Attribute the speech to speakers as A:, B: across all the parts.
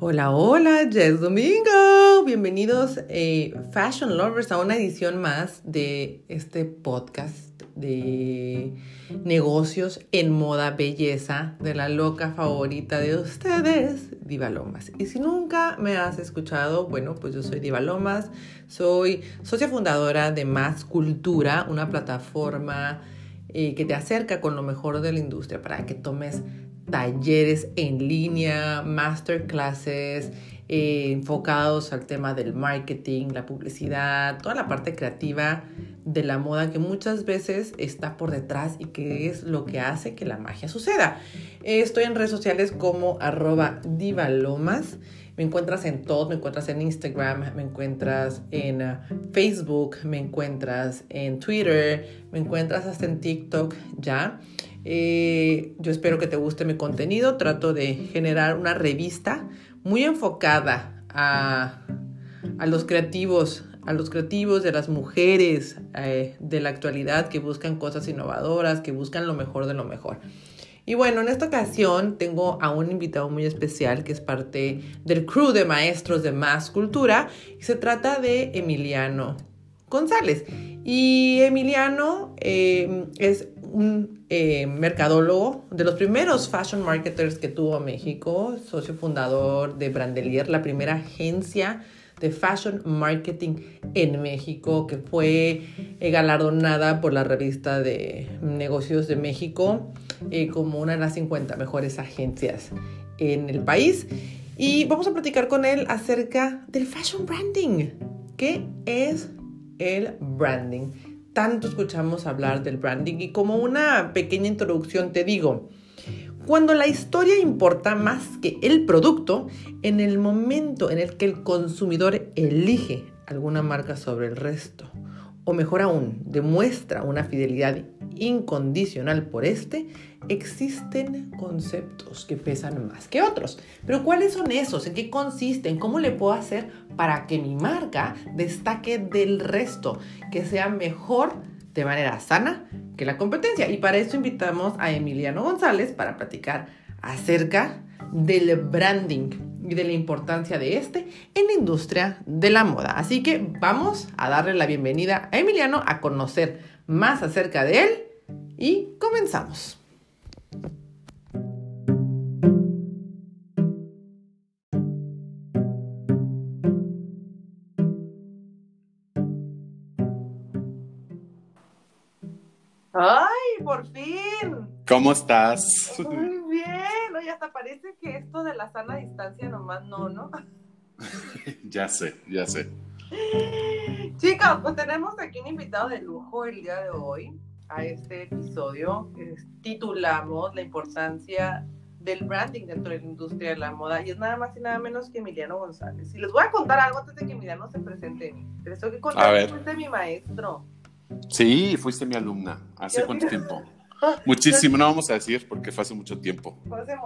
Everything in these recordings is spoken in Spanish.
A: Hola, hola, Jess Domingo. Bienvenidos, eh, Fashion Lovers, a una edición más de este podcast de negocios en moda, belleza, de la loca favorita de ustedes, Diva Lomas. Y si nunca me has escuchado, bueno, pues yo soy Diva Lomas, soy socia fundadora de Más Cultura, una plataforma eh, que te acerca con lo mejor de la industria para que tomes talleres en línea, masterclasses eh, enfocados al tema del marketing, la publicidad, toda la parte creativa de la moda que muchas veces está por detrás y que es lo que hace que la magia suceda. estoy en redes sociales como arroba divalomas. Me encuentras en todo, me encuentras en Instagram, me encuentras en uh, Facebook, me encuentras en Twitter, me encuentras hasta en TikTok ya. Eh, yo espero que te guste mi contenido. Trato de generar una revista muy enfocada a, los creativos, a los creativos de las mujeres eh, de la actualidad que buscan cosas innovadoras, que buscan lo mejor de lo mejor. Y bueno, en esta ocasión tengo a un invitado muy especial que es parte del crew de maestros de Más Cultura y se trata de Emiliano González. Y Emiliano eh, es un eh, mercadólogo, de los primeros fashion marketers que tuvo México, socio fundador de Brandelier, la primera agencia de fashion marketing en México, que fue eh, galardonada por la revista de negocios de México eh, como una de las 50 mejores agencias en el país. Y vamos a platicar con él acerca del fashion branding. ¿Qué es el branding? Tanto escuchamos hablar del branding y como una pequeña introducción te digo, cuando la historia importa más que el producto, en el momento en el que el consumidor elige alguna marca sobre el resto, o mejor aún, demuestra una fidelidad incondicional por este, existen conceptos que pesan más que otros. Pero ¿cuáles son esos? ¿En qué consisten? ¿Cómo le puedo hacer para que mi marca destaque del resto? Que sea mejor de manera sana que la competencia. Y para eso invitamos a Emiliano González para platicar acerca del branding y de la importancia de este en la industria de la moda. Así que vamos a darle la bienvenida a Emiliano a conocer más acerca de él y comenzamos.
B: ¿Cómo estás?
A: Muy bien. Oye, hasta parece que esto de la sana distancia nomás no, ¿no?
B: ya sé, ya sé.
A: Chicos, pues tenemos aquí un invitado de lujo el día de hoy a este episodio. titulamos La importancia del branding dentro de la industria de la moda y es nada más y nada menos que Emiliano González. Y les voy a contar algo antes de que Emiliano se presente. Les tengo que contar que fuiste mi maestro.
B: Sí, fuiste mi alumna. ¿Hace cuánto tiempo? Muchísimo, no vamos a decir porque fue hace mucho tiempo.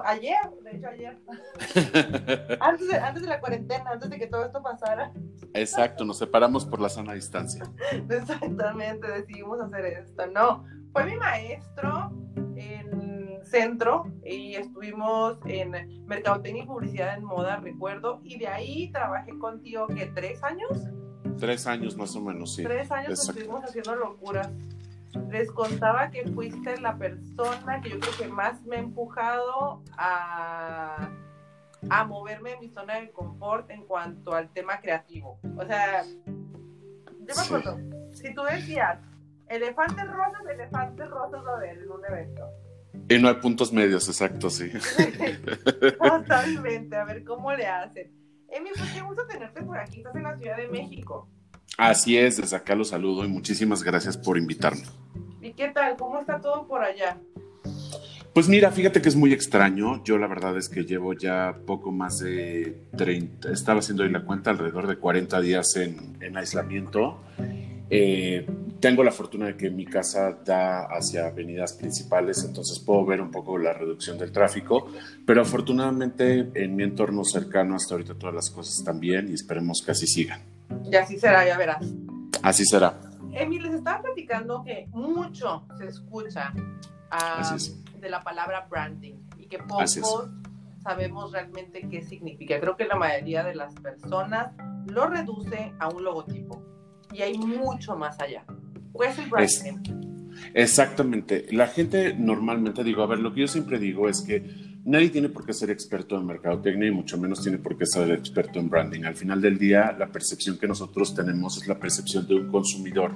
A: ayer, de hecho ayer. antes, de, antes de la cuarentena, antes de que todo esto pasara.
B: Exacto, nos separamos por la sana distancia.
A: Exactamente, decidimos hacer esto. No, fue mi maestro en centro y estuvimos en mercadotecnia y publicidad en moda, recuerdo, y de ahí trabajé contigo, ¿qué? ¿Tres años?
B: Tres años más o menos, sí.
A: Tres años estuvimos haciendo locuras les contaba que fuiste la persona que yo creo que más me ha empujado a, a moverme en mi zona de confort en cuanto al tema creativo. O sea, yo me acuerdo, si tú decías, elefantes rosas, elefantes rosas a ver en un evento.
B: Y no hay puntos medios, exacto, sí.
A: Totalmente, a ver cómo le hacen. Emi, pues qué gusto tenerte por aquí, estás en la Ciudad de México.
B: Así es, desde acá los saludo y muchísimas gracias por invitarme.
A: ¿Y qué tal? ¿Cómo está todo por allá?
B: Pues mira, fíjate que es muy extraño. Yo la verdad es que llevo ya poco más de 30, estaba haciendo ahí la cuenta, alrededor de 40 días en, aislamiento. Eh, tengo la fortuna de que mi casa da hacia avenidas principales, entonces puedo ver un poco la reducción del tráfico, pero afortunadamente en mi entorno cercano hasta ahorita todas las cosas están bien y esperemos que así sigan.
A: Y así será, ya verás.
B: Así será.
A: Emi, les estaba platicando que mucho se escucha ah, de la palabra branding y que pocos sabemos realmente qué significa. Creo que la mayoría de las personas lo reduce a un logotipo y hay mucho más allá. ¿Cuál es el branding?
B: exactamente. La gente normalmente, digo, a ver, lo que yo siempre digo es que nadie tiene por qué ser experto en mercadotecnia y mucho menos tiene por qué ser experto en branding. Al final del día, la percepción que nosotros tenemos es la percepción de un consumidor.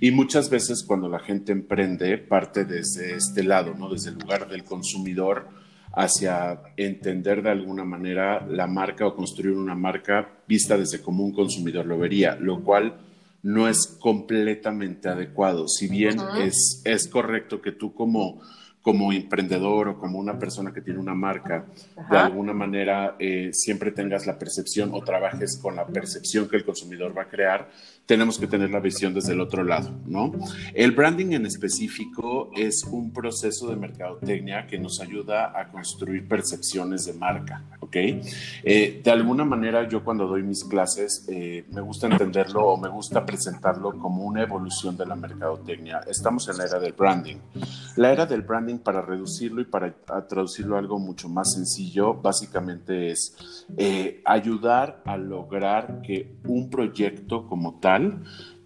B: Y muchas veces cuando la gente emprende, parte desde este lado, ¿no? Desde el lugar del consumidor hacia entender de alguna manera la marca o construir una marca vista desde como un consumidor lo vería, lo cual no es completamente adecuado. Si bien es, es correcto que tú como como emprendedor o como una persona que tiene una marca, de alguna manera eh, siempre tengas la percepción o trabajes con la percepción que el consumidor va a crear, tenemos que tener la visión desde el otro lado, ¿no? El branding en específico es un proceso de mercadotecnia que nos ayuda a construir percepciones de marca, ¿ok? Eh, de alguna manera yo cuando doy mis clases eh, me gusta entenderlo o me gusta presentarlo como una evolución de la mercadotecnia. Estamos en la era del branding. La era del branding para reducirlo y para traducirlo a algo mucho más sencillo, básicamente es eh, ayudar a lograr que un proyecto como tal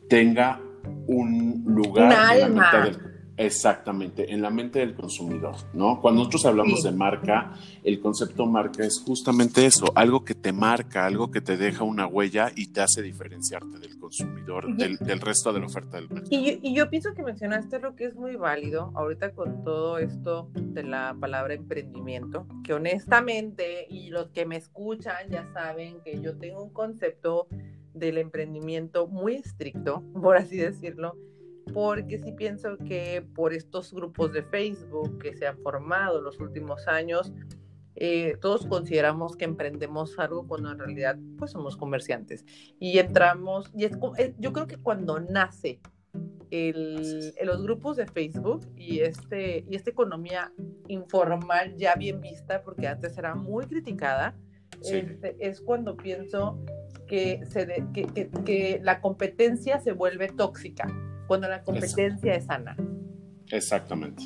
B: tenga un lugar en la mitad del Exactamente, en la mente del consumidor, ¿no? Cuando nosotros hablamos de marca, el concepto marca es justamente eso, algo que te marca, algo que te deja una huella y te hace diferenciarte del consumidor, del, resto de la oferta del mercado.
A: Y yo, pienso que mencionaste lo que es muy válido ahorita con todo esto de la palabra emprendimiento, que honestamente, y los que me escuchan ya saben que yo tengo un concepto del emprendimiento muy estricto, por así decirlo porque sí pienso que por estos grupos de Facebook que se han formado en los últimos años, eh, todos consideramos que emprendemos algo cuando en realidad pues somos comerciantes. Y entramos, y es, eh, yo creo que cuando nace el, los grupos de Facebook y, este, y esta economía informal ya bien vista, porque antes era muy criticada, este, es cuando pienso que, se que, que, que la competencia se vuelve tóxica cuando la competencia es sana.
B: Exactamente.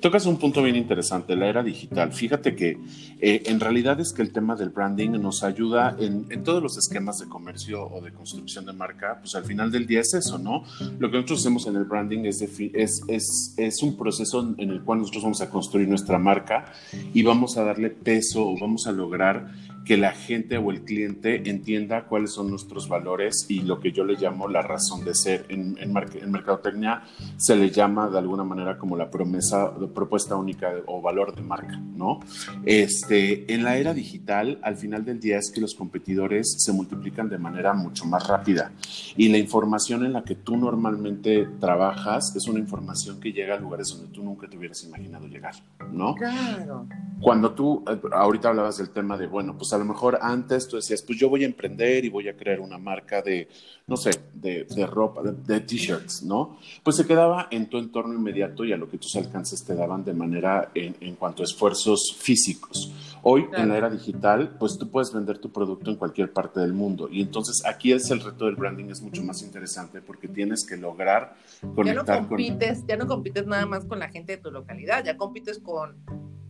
B: Tocas un punto bien interesante, la era digital. Fíjate que eh, en realidad es que el tema del branding nos ayuda en, todos los esquemas de comercio o de construcción de marca, pues al final del día es eso, ¿no? Lo que nosotros hacemos en el branding es, es, es, es un proceso en el cual nosotros vamos a construir nuestra marca y vamos a darle peso o vamos a lograr que la gente o el cliente entienda cuáles son nuestros valores y lo que yo le llamo la razón de ser. En, en, en mercadotecnia se le llama de alguna manera como la promesa, propuesta única o valor de marca, ¿no? Este, en la era digital, al final del día es que los competidores se multiplican de manera mucho más rápida y la información en la que tú normalmente trabajas es una información que llega a lugares donde tú nunca te hubieras imaginado llegar, ¿no?
A: Claro.
B: Cuando tú, eh, ahorita hablabas del tema de, bueno, pues a lo mejor antes tú decías, pues yo voy a emprender y voy a crear una marca de, no sé, de, ropa, de, t-shirts, ¿no? Pues se quedaba en tu entorno inmediato y a lo que tus alcances te daban de manera en, en cuanto a esfuerzos físicos. Hoy, en la era digital, pues tú puedes vender tu producto en cualquier parte del mundo. Y entonces aquí es el reto del branding, es mucho más interesante porque tienes que lograr conectar
A: ya no compites, Ya no compites nada más con la gente de tu localidad, ya compites con,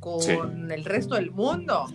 A: con el resto del mundo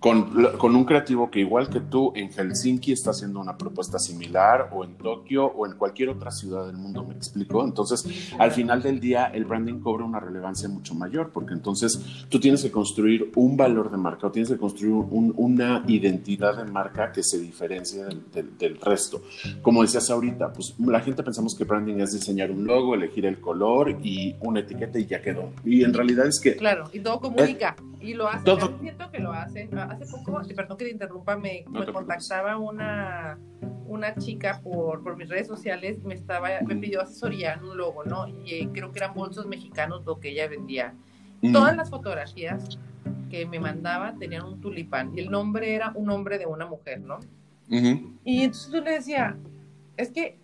B: con, un creativo que igual que tú en Helsinki está haciendo una propuesta similar o en Tokio o en cualquier otra ciudad del mundo, ¿me explico? Entonces, al final del día, el branding cobra una relevancia mucho mayor porque entonces tú tienes que construir un valor de marca o tienes que construir una identidad de marca que se diferencie del, resto. Como decías ahorita, pues la gente pensamos que branding es diseñar un logo, elegir el color y una etiqueta y ya quedó. Y en realidad es que...
A: Claro, y todo comunica. Y lo hacen, todo, siento que lo hacen hace poco, perdón que te interrumpa, me, contactaba una, una chica por, por, mis redes sociales me, estaba, me pidió asesoría en un logo, ¿no? Y eh, creo que eran bolsos mexicanos lo que ella vendía. Todas las fotografías que me mandaba tenían un tulipán y el nombre era un nombre de una mujer, ¿no? Y entonces yo le decía, es que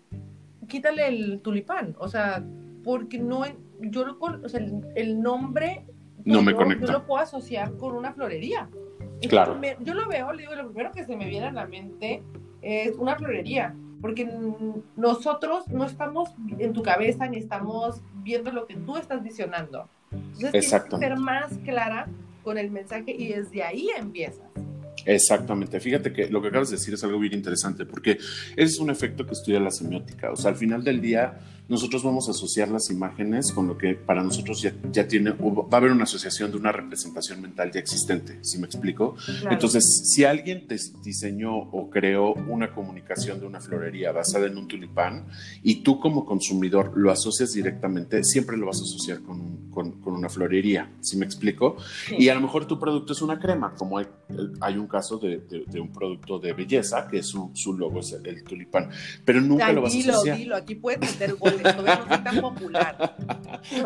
A: quítale el tulipán, o sea, porque no, yo o sea, el, nombre
B: no me conecta.
A: Yo lo puedo asociar con una florería.
B: Claro.
A: yo lo veo, le digo, lo primero que se me viene a la mente es una florería, porque nosotros no estamos en tu cabeza ni estamos viendo lo que tú estás visionando. Entonces tienes que ser más clara con el mensaje y desde ahí empiezas.
B: Exactamente. Fíjate que lo que acabas de decir es algo bien interesante porque ese es un efecto que estudia la semiótica. O sea, al final del día nosotros vamos a asociar las imágenes con lo que para nosotros ya, ya tiene, va a haber una asociación de una representación mental ya existente, ¿sí me explico? Entonces, si alguien te diseñó o creó una comunicación de una florería basada en un tulipán y tú como consumidor lo asocias directamente, siempre lo vas a asociar con, con, una florería, ¿sí me explico? Y a lo mejor tu producto es una crema, como hay, hay un caso de, de, un producto de belleza que su, su logo es el, tulipán, pero nunca lo vas a asociar.
A: Dilo, aquí puedes meter goles popular.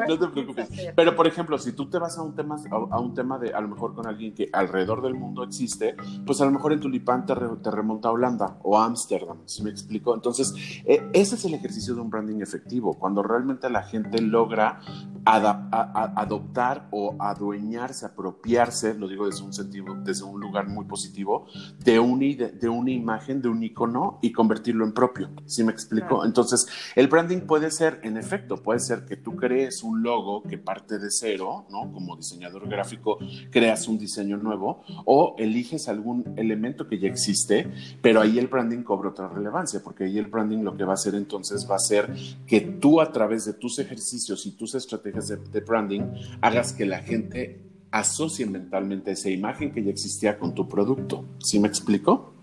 B: no te preocupes. Pero, por ejemplo, si tú te vas a un tema, a, un tema de, a lo mejor con alguien que alrededor del mundo existe, pues a lo mejor en Tulipán te, te remonta a Holanda o a Ámsterdam, ¿sí me explico? Entonces, e, ese es el ejercicio de un branding efectivo, cuando realmente la gente logra adoptar o adueñarse, apropiarse, lo digo desde un sentido, desde un lugar muy positivo, de, un, de, una imagen, de un icono y convertirlo en propio, ¿sí me explico? Entonces, el branding puede ser, en efecto, puede ser que tú crees un logo que parte de cero, ¿no? Como diseñador gráfico, creas un diseño nuevo o eliges algún elemento que ya existe, pero ahí el branding cobra otra relevancia, porque ahí el branding lo que va a hacer entonces va a ser que tú a través de tus ejercicios y tus estrategias de, de branding hagas que la gente asocie mentalmente esa imagen que ya existía con tu producto. ¿Sí me explico?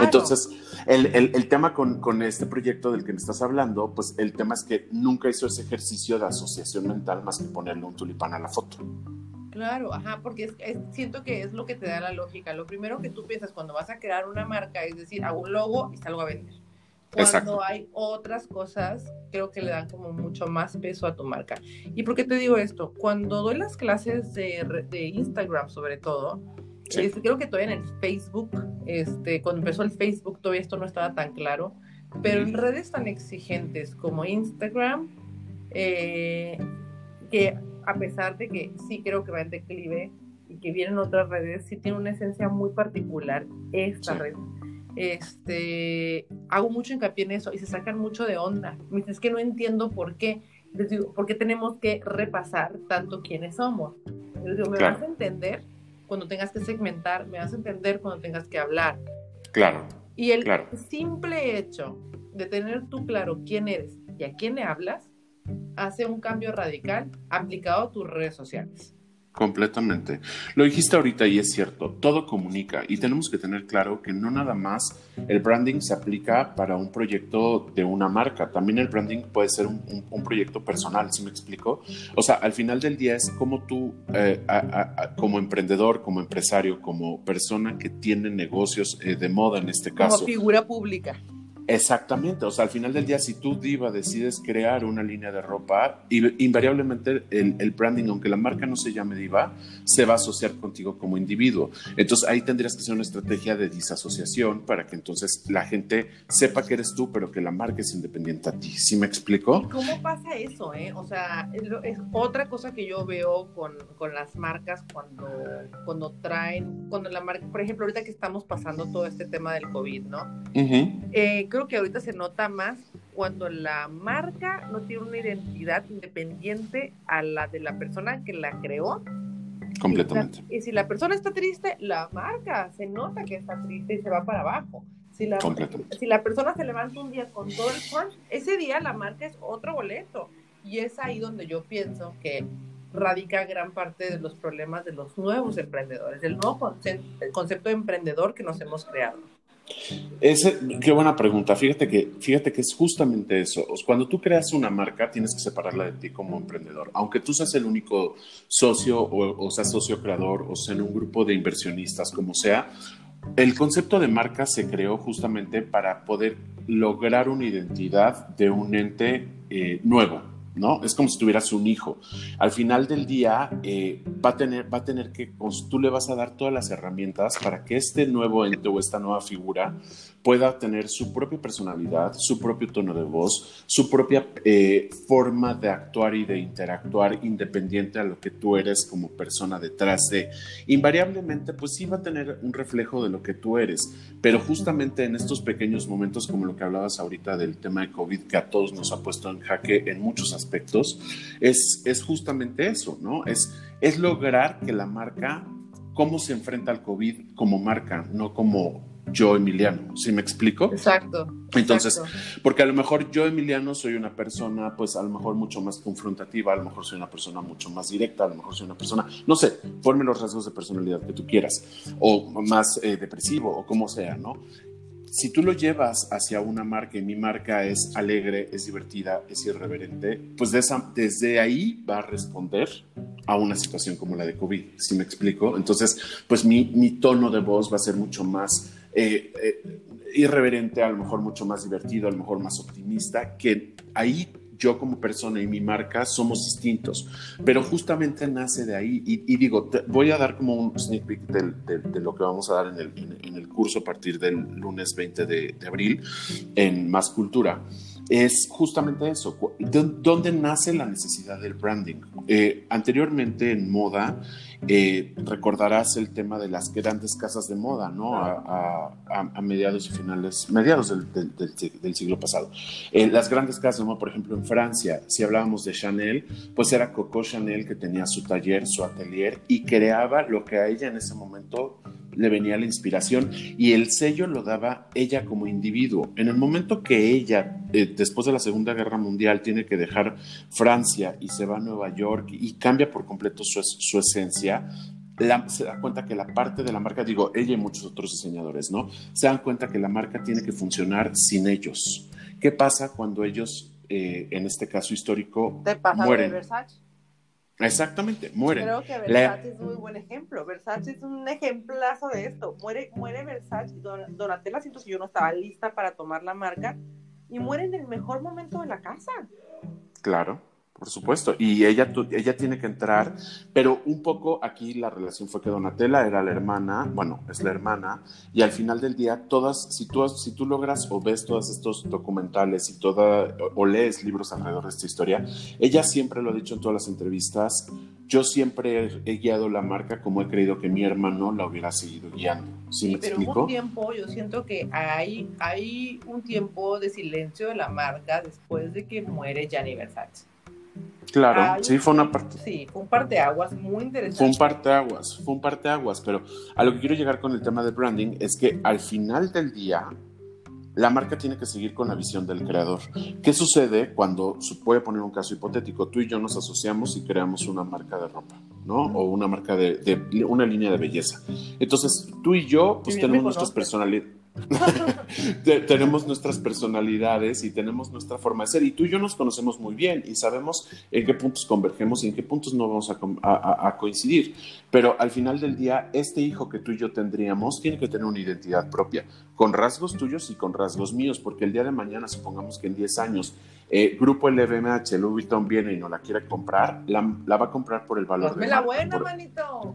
B: Entonces, el, el, tema con, con, este proyecto del que me estás hablando, pues el tema es que nunca hizo ese ejercicio de asociación mental más que ponerle un tulipán a la foto.
A: Claro, ajá, porque siento que es lo que te da la lógica. Lo primero que tú piensas cuando vas a crear una marca es decir, hago un logo y salgo a vender. Cuando hay otras cosas, creo que le dan como mucho más peso a tu marca. ¿Y por qué te digo esto? Cuando doy las clases de, de Instagram, sobre todo, este, creo que todavía en el Facebook, este, cuando empezó el Facebook, todavía esto no estaba tan claro, pero en redes tan exigentes como Instagram, eh, que a pesar de que sí creo que va en declive y que vienen otras redes, sí tiene una esencia muy particular esta red. Este, hago mucho hincapié en eso y se sacan mucho de onda. Me es que no entiendo por qué. Les digo, ¿por qué tenemos que repasar tanto quiénes somos? Les digo, ¿me vas a entender? Cuando tengas que segmentar, me vas a entender cuando tengas que hablar.
B: Claro.
A: Y el simple hecho de tener tú claro quién eres y a quién le hablas, hace un cambio radical aplicado a tus redes sociales.
B: Completamente. Lo dijiste ahorita y es cierto, todo comunica y tenemos que tener claro que no nada más el branding se aplica para un proyecto de una marca, también el branding puede ser un, proyecto personal, ¿sí me explico? O sea, al final del día es como tú, eh, como emprendedor, como empresario, como persona que tiene negocios eh, de moda en este caso.
A: Como figura pública.
B: Exactamente, o sea, al final del día, si tú, Diva, decides crear una línea de ropa, invariablemente el, branding, aunque la marca no se llame Diva, se va a asociar contigo como individuo. Entonces ahí tendrías que hacer una estrategia de disasociación para que entonces la gente sepa que eres tú, pero que la marca es independiente a ti. ¿Sí me explico?
A: ¿Cómo pasa eso? Eh? O sea, es, otra cosa que yo veo con, con, las marcas cuando, cuando traen, cuando la marca, por ejemplo, ahorita que estamos pasando todo este tema del COVID, ¿no? Uh creo que ahorita se nota más cuando la marca no tiene una identidad independiente a la de la persona que la creó.
B: Completamente.
A: Y, si la persona está triste, la marca se nota que está triste y se va para abajo. Si la, si la persona se levanta un día con todo el punch, ese día la marca es otro boleto. Y es ahí donde yo pienso que radica gran parte de los problemas de los nuevos emprendedores, del nuevo concepto de emprendedor que nos hemos creado.
B: Ese, qué buena pregunta. Fíjate que, fíjate que es justamente eso. Cuando tú creas una marca, tienes que separarla de ti como emprendedor. Aunque tú seas el único socio o, seas socio creador o sea en un grupo de inversionistas, como sea, el concepto de marca se creó justamente para poder lograr una identidad de un ente eh, nuevo, ¿no? Es como si tuvieras un hijo. Al final del día eh, va, a tener, va a tener que, tú le vas a dar todas las herramientas para que este nuevo ente o esta nueva figura pueda tener su propia personalidad, su propio tono de voz, su propia eh, forma de actuar y de interactuar independiente a lo que tú eres como persona detrás de. Invariablemente, pues sí va a tener un reflejo de lo que tú eres, pero justamente en estos pequeños momentos, como lo que hablabas ahorita del tema de COVID, que a todos nos ha puesto en jaque en muchos aspectos, aspectos, es, es justamente eso, ¿no? Es, es lograr que la marca, cómo se enfrenta al COVID como marca, no como yo Emiliano, ¿sí me explico?
A: Exacto.
B: Entonces, porque a lo mejor yo Emiliano soy una persona, pues a lo mejor mucho más confrontativa, a lo mejor soy una persona mucho más directa, a lo mejor soy una persona, no sé, ponme los rasgos de personalidad que tú quieras, o más eh, depresivo, o como sea, ¿no? Si tú lo llevas hacia una marca y mi marca es alegre, es divertida, es irreverente, pues desde ahí va a responder a una situación como la de COVID, ¿sí me explico? Entonces, pues mi, mi tono de voz va a ser mucho más eh, eh, irreverente, a lo mejor mucho más divertido, a lo mejor más optimista, que ahí yo como persona y mi marca somos distintos, pero justamente nace de ahí. Y, digo, voy a dar como un sneak peek de, lo que vamos a dar en el, en, el, curso a partir del lunes 20 de, abril en Más Cultura es justamente eso. ¿Dónde nace la necesidad del branding? Eh, anteriormente en moda, eh, recordarás el tema de las grandes casas de moda, ¿no? A, mediados y finales, mediados del, siglo pasado. Eh, las grandes casas de moda, por ejemplo, en Francia, si hablábamos de Chanel, pues era Coco Chanel que tenía su taller, su atelier y creaba lo que a ella en ese momento le venía la inspiración y el sello lo daba ella como individuo. En el momento que ella, eh, después de la Segunda Guerra Mundial, tiene que dejar Francia y se va a Nueva York y cambia por completo su, esencia, se da cuenta que la parte de la marca, digo, ella y muchos otros diseñadores, ¿no? Se dan cuenta que la marca tiene que funcionar sin ellos. ¿Qué pasa cuando ellos, eh, en este caso histórico, mueren? Exactamente, muere.
A: Creo que Versace es muy buen ejemplo. Versace es un ejemplazo de esto. Muere, muere Versace. Donatella siento que yo no estaba lista para tomar la marca y muere en el mejor momento de la casa.
B: Claro. Por supuesto, y ella, ella tiene que entrar, pero un poco aquí la relación fue que Donatella era la hermana, bueno, es la hermana, y al final del día, todas, si tú, si tú logras o ves todos estos documentales y toda, o, lees libros alrededor de esta historia, ella siempre lo ha dicho en todas las entrevistas, yo siempre he, guiado la marca como he creído que mi hermano la hubiera seguido guiando. ¿Sí, me
A: pero
B: explico?
A: un tiempo, yo siento que hay, hay un tiempo de silencio de la marca después de que muere Gianni Versace.
B: Claro, sí, fue una parte.
A: Sí, fue un parteaguas muy interesante.
B: Fue un parteaguas, fue un parteaguas, pero a lo que quiero llegar con el tema de branding es que al final del día, la marca tiene que seguir con la visión del creador. ¿Qué sucede cuando, se puede poner un caso hipotético, tú y yo nos asociamos y creamos una marca de ropa, ¿no? O una marca de, una línea de belleza. Entonces, tú y yo, pues tenemos nuestras personalidades tenemos nuestras personalidades y tenemos nuestra forma de ser. Y tú y yo nos conocemos muy bien y sabemos en qué puntos convergemos y en qué puntos no vamos a, coincidir. Pero al final del día, este hijo que tú y yo tendríamos tiene que tener una identidad propia, con rasgos tuyos y con rasgos míos, porque el día de mañana, supongamos que en 10 años, eh, Grupo LVMH, Louis Vuitton viene y no la quiere comprar, la, va a comprar por el valor.
A: de la buena, manito.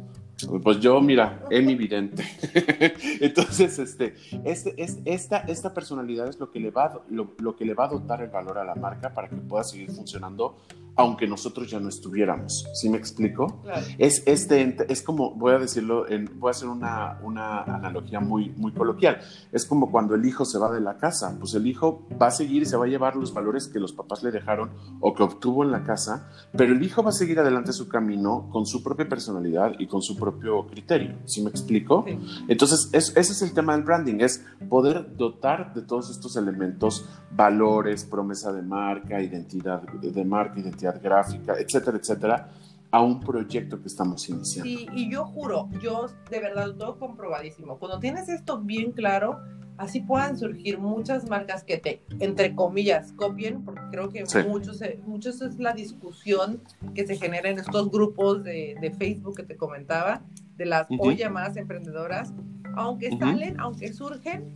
B: Pues yo, mira, es vidente. Entonces, este, este, es, esta, esta personalidad es lo que, le va, lo, que le va a dotar el valor a la marca para que pueda seguir funcionando aunque nosotros ya no estuviéramos. ¿Sí me explico? Es, este, es como, voy a decirlo, en, voy a hacer una, una, analogía muy, muy coloquial. Es como cuando el hijo se va de la casa, pues el hijo va a seguir y se va a llevar los valores que los papás le dejaron o que obtuvo en la casa, pero el hijo va a seguir adelante su camino con su propia personalidad y con su propio criterio. ¿Sí me explico? Entonces, ese es el tema del branding, es poder dotar de todos estos elementos, valores, promesa de marca, identidad de marca, identidad gráfica, etcétera, etcétera, a un proyecto que estamos iniciando.
A: Sí, y yo juro, yo de verdad tengo comprobadísimo. Cuando tienes esto bien claro, así puedan surgir muchas marcas que te, entre comillas, copien, porque creo que muchos, eh, muchos es la discusión que se genera en estos grupos de, de Facebook que te comentaba, de las hoy llamadas emprendedoras, aunque salen, aunque surgen,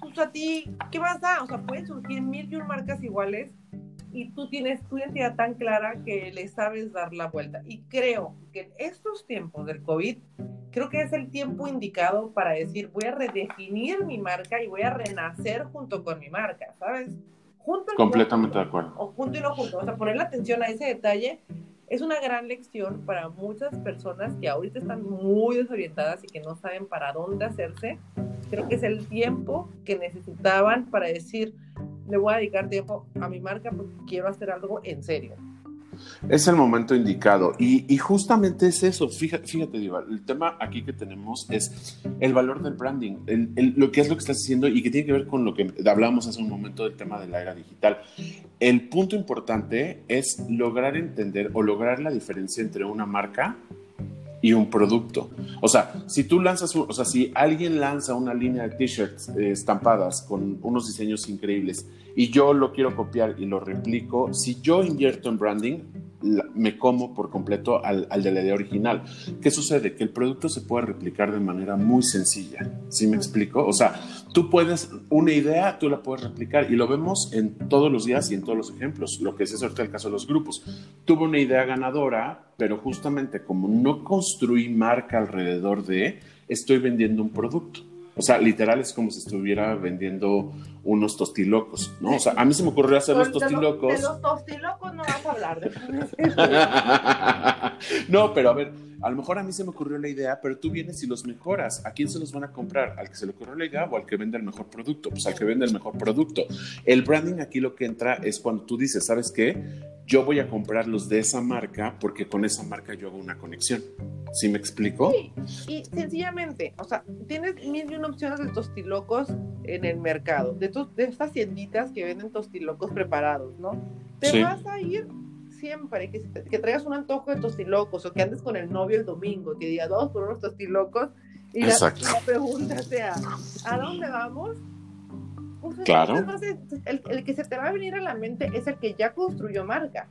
A: pues a ti, ¿qué más da? O sea, pueden surgir mil y un marcas iguales y tú tienes tu identidad tan clara que le sabes dar la vuelta. Y creo que en estos tiempos del COVID, creo que es el tiempo indicado para decir, voy a redefinir mi marca y voy a renacer junto con mi marca, ¿sabes?
B: Junto Completamente de acuerdo.
A: O junto y no junto. O sea, poner la atención a ese detalle es una gran lección para muchas personas que ahorita están muy desorientadas y que no saben para dónde hacerse. Creo que es el tiempo que necesitaban para decir, le voy a dedicar tiempo a mi marca porque quiero hacer algo en serio.
B: Es el momento indicado. Y, justamente es eso. Fíjate, fíjate, Diva, el tema aquí que tenemos es el valor del branding, lo que es lo que estás diciendo y que tiene que ver con lo que hablábamos hace un momento del tema de la era digital. El punto importante es lograr entender o lograr la diferencia entre una marca y un producto. O sea, si tú lanzas, o sea, si alguien lanza una línea de t-shirts eh, estampadas con unos diseños increíbles y yo lo quiero copiar y lo replico, si yo invierto en branding, me como por completo al, de la idea original. ¿Qué sucede? Que el producto se puede replicar de manera muy sencilla. ¿Sí me explico? O sea, tú puedes, una idea, tú la puedes replicar y lo vemos en todos los días y en todos los ejemplos. Lo que es ahorita el caso de los grupos. Tuve una idea ganadora, pero justamente como no construí marca alrededor de, estoy vendiendo un producto. O sea, literal es como si estuviera vendiendo unos tostilocos, ¿no? O sea, a mí se me ocurrió hacer los tostilocos.
C: De los, tostilocos no vas a hablar. De...
B: no, pero a ver, a lo mejor a mí se me ocurrió la idea, pero tú vienes y los mejoras. ¿A quién se los van a comprar? ¿Al que se le ocurrió la idea o al que vende el mejor producto? Pues al que vende el mejor producto. El branding aquí lo que entra es cuando tú dices, ¿sabes qué? Yo voy a comprarlos de esa marca porque con esa marca yo hago una conexión. ¿Sí me explico?
C: Sí, y sencillamente, o sea, tienes mil y una opciones de tostilocos en el mercado, de, de estas tienditas que venden tostilocos preparados, ¿no? Te vas a ir siempre, que, que traigas un antojo de tostilocos o que andes con el novio el domingo, que diga dos por unos tostilocos y la, pregunta sea, ¿a dónde vamos? Pues,
B: claro.
C: el, el que se te va a venir a la mente es el que ya construyó marca.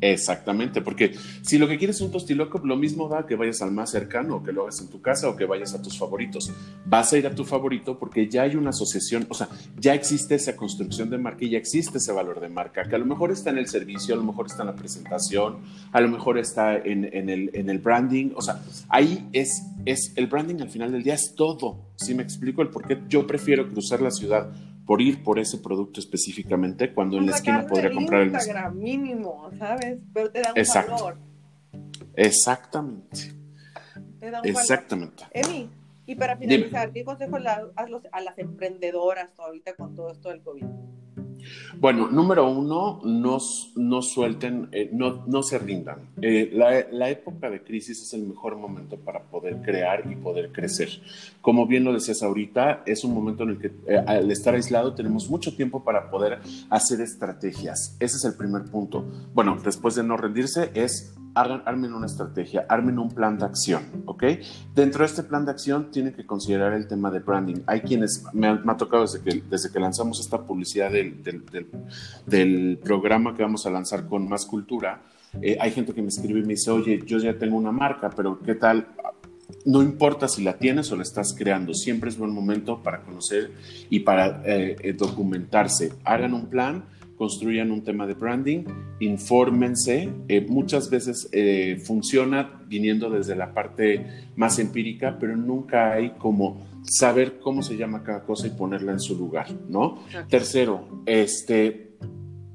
B: Exactamente, porque si lo que quieres es un tostiloco, lo mismo da que vayas al más cercano, o que lo hagas en tu casa, o que vayas a tus favoritos. Vas a ir a tu favorito porque ya hay una asociación, o sea, ya existe esa construcción de marca y ya existe ese valor de marca, que a lo mejor está en el servicio, a lo mejor está en la presentación, a lo mejor está en, el, branding, o sea, ahí es, es el branding al final del día es todo. Si me explico el por qué yo prefiero cruzar la ciudad por ir por ese producto específicamente cuando en la esquina podría comprar
C: el Instagram mínimo, ¿sabes? Pero te da un Exacto. valor.
B: Exactamente. Te da un Exactamente.
C: Emi, y para finalizar, ¿qué consejo le das a las emprendedoras ahorita con todo esto del COVID?
B: Bueno, número uno, no, no suelten, eh, no, no, se rindan. Eh, la, época de crisis es el mejor momento para poder crear y poder crecer. Como bien lo decías ahorita, es un momento en el que eh, al estar aislado tenemos mucho tiempo para poder hacer estrategias. Ese es el primer punto. Bueno, después de no rendirse es armen una estrategia, armen un plan de acción, ¿ok? Dentro de este plan de acción tienen que considerar el tema de branding. Hay quienes, me ha, tocado desde que, desde que lanzamos esta publicidad del, programa que vamos a lanzar con Más Cultura, eh, hay gente que me escribe y me dice, oye, yo ya tengo una marca, pero ¿qué tal? No importa si la tienes o la estás creando, siempre es buen momento para conocer y para eh, eh, documentarse. Hagan un plan construyan un tema de branding, infórmense. Eh, muchas veces eh, funciona viniendo desde la parte más empírica, pero nunca hay como saber cómo se llama cada cosa y ponerla en su lugar, ¿no? Tercero, este,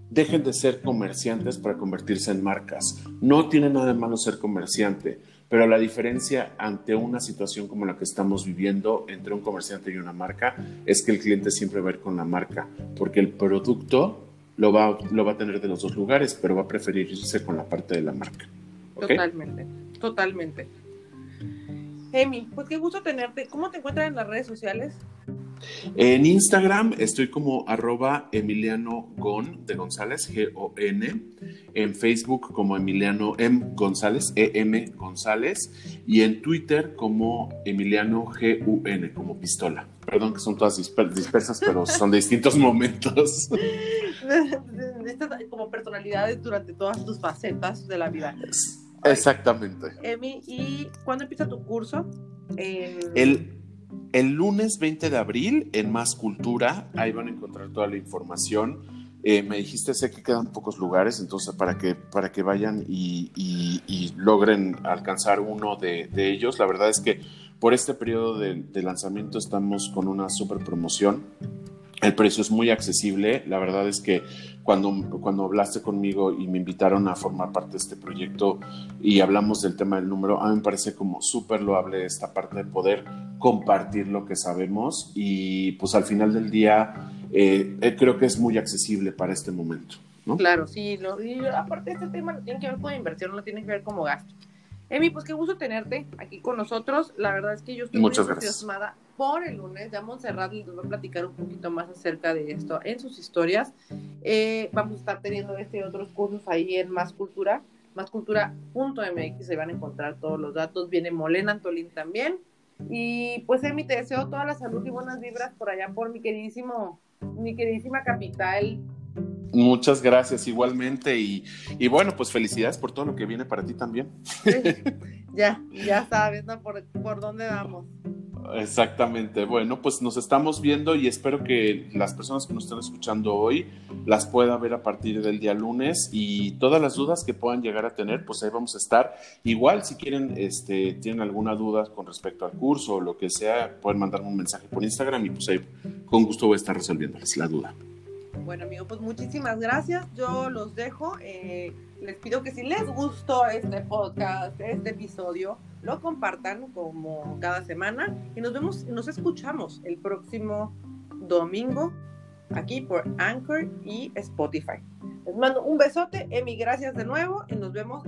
B: dejen de ser comerciantes para convertirse en marcas. No tiene nada de malo ser comerciante, pero la diferencia ante una situación como la que estamos viviendo entre un comerciante y una marca es que el cliente siempre va a ir con la marca, porque el producto lo va, lo va a tener de los dos lugares, pero va a preferir irse con la parte de la marca.
C: Totalmente, totalmente. Emi, pues qué gusto tenerte. ¿Cómo te encuentras en las redes sociales?
B: En Instagram estoy como arroba Emiliano Gon de González, G-O-N. En Facebook como Emiliano M. González, E-M González. Y en Twitter como Emiliano G-U-N, como pistola. Perdón que son todas dispersas, pero son de distintos momentos.
C: como personalidades durante todas tus facetas de la vida.
B: Exactamente.
C: Emi, ¿y cuándo empieza tu curso?
B: El, el lunes 20 de abril en Más Cultura, ahí van a encontrar toda la información. Eh, me dijiste, sé que quedan pocos lugares, entonces para que, para que vayan y, logren alcanzar uno de, ellos. La verdad es que por este periodo de, de lanzamiento estamos con una super promoción el precio es muy accesible. La verdad es que cuando, cuando hablaste conmigo y me invitaron a formar parte de este proyecto y hablamos del tema del número, a mí me parece como súper loable esta parte de poder compartir lo que sabemos y pues al final del día eh, eh, creo que es muy accesible para este momento. ¿no?
A: Claro, sí, lo, y aparte este tema no tiene que ver con inversión, no tiene que ver como gasto. Emi, pues qué gusto tenerte aquí con nosotros. La verdad es que yo estoy
B: Muchas
A: muy entusiasmada por el lunes. Ya Montserrat les va a platicar un poquito más acerca de esto en sus historias. Eh, vamos a estar teniendo este y otros cursos ahí en Más Cultura, máscultura.mx, se van a encontrar todos los datos. Viene Molena Antolín también. Y pues Emi, te deseo toda la salud y buenas vibras por allá por mi queridísimo, mi queridísima capital.
B: Muchas gracias igualmente y, y bueno, pues felicidades por todo lo que viene para ti también.
A: ya, ya sabes, ¿no? Por, por dónde vamos.
B: Exactamente. Bueno, pues nos estamos viendo y espero que las personas que nos están escuchando hoy las pueda ver a partir del día lunes y todas las dudas que puedan llegar a tener, pues ahí vamos a estar. Igual si quieren, este, tienen alguna duda con respecto al curso o lo que sea, pueden mandarme un mensaje por Instagram y pues ahí con gusto voy a estar resolviéndoles la duda.
A: Bueno, amigo, pues muchísimas gracias. Yo los dejo. Eh, les pido que si les gustó este podcast, este episodio, lo compartan como cada semana y nos vemos, nos escuchamos el próximo domingo aquí por Anchor y Spotify. Les mando un besote, Emi, gracias de nuevo y nos vemos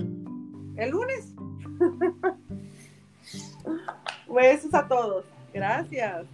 A: el lunes. Besos a todos. Gracias.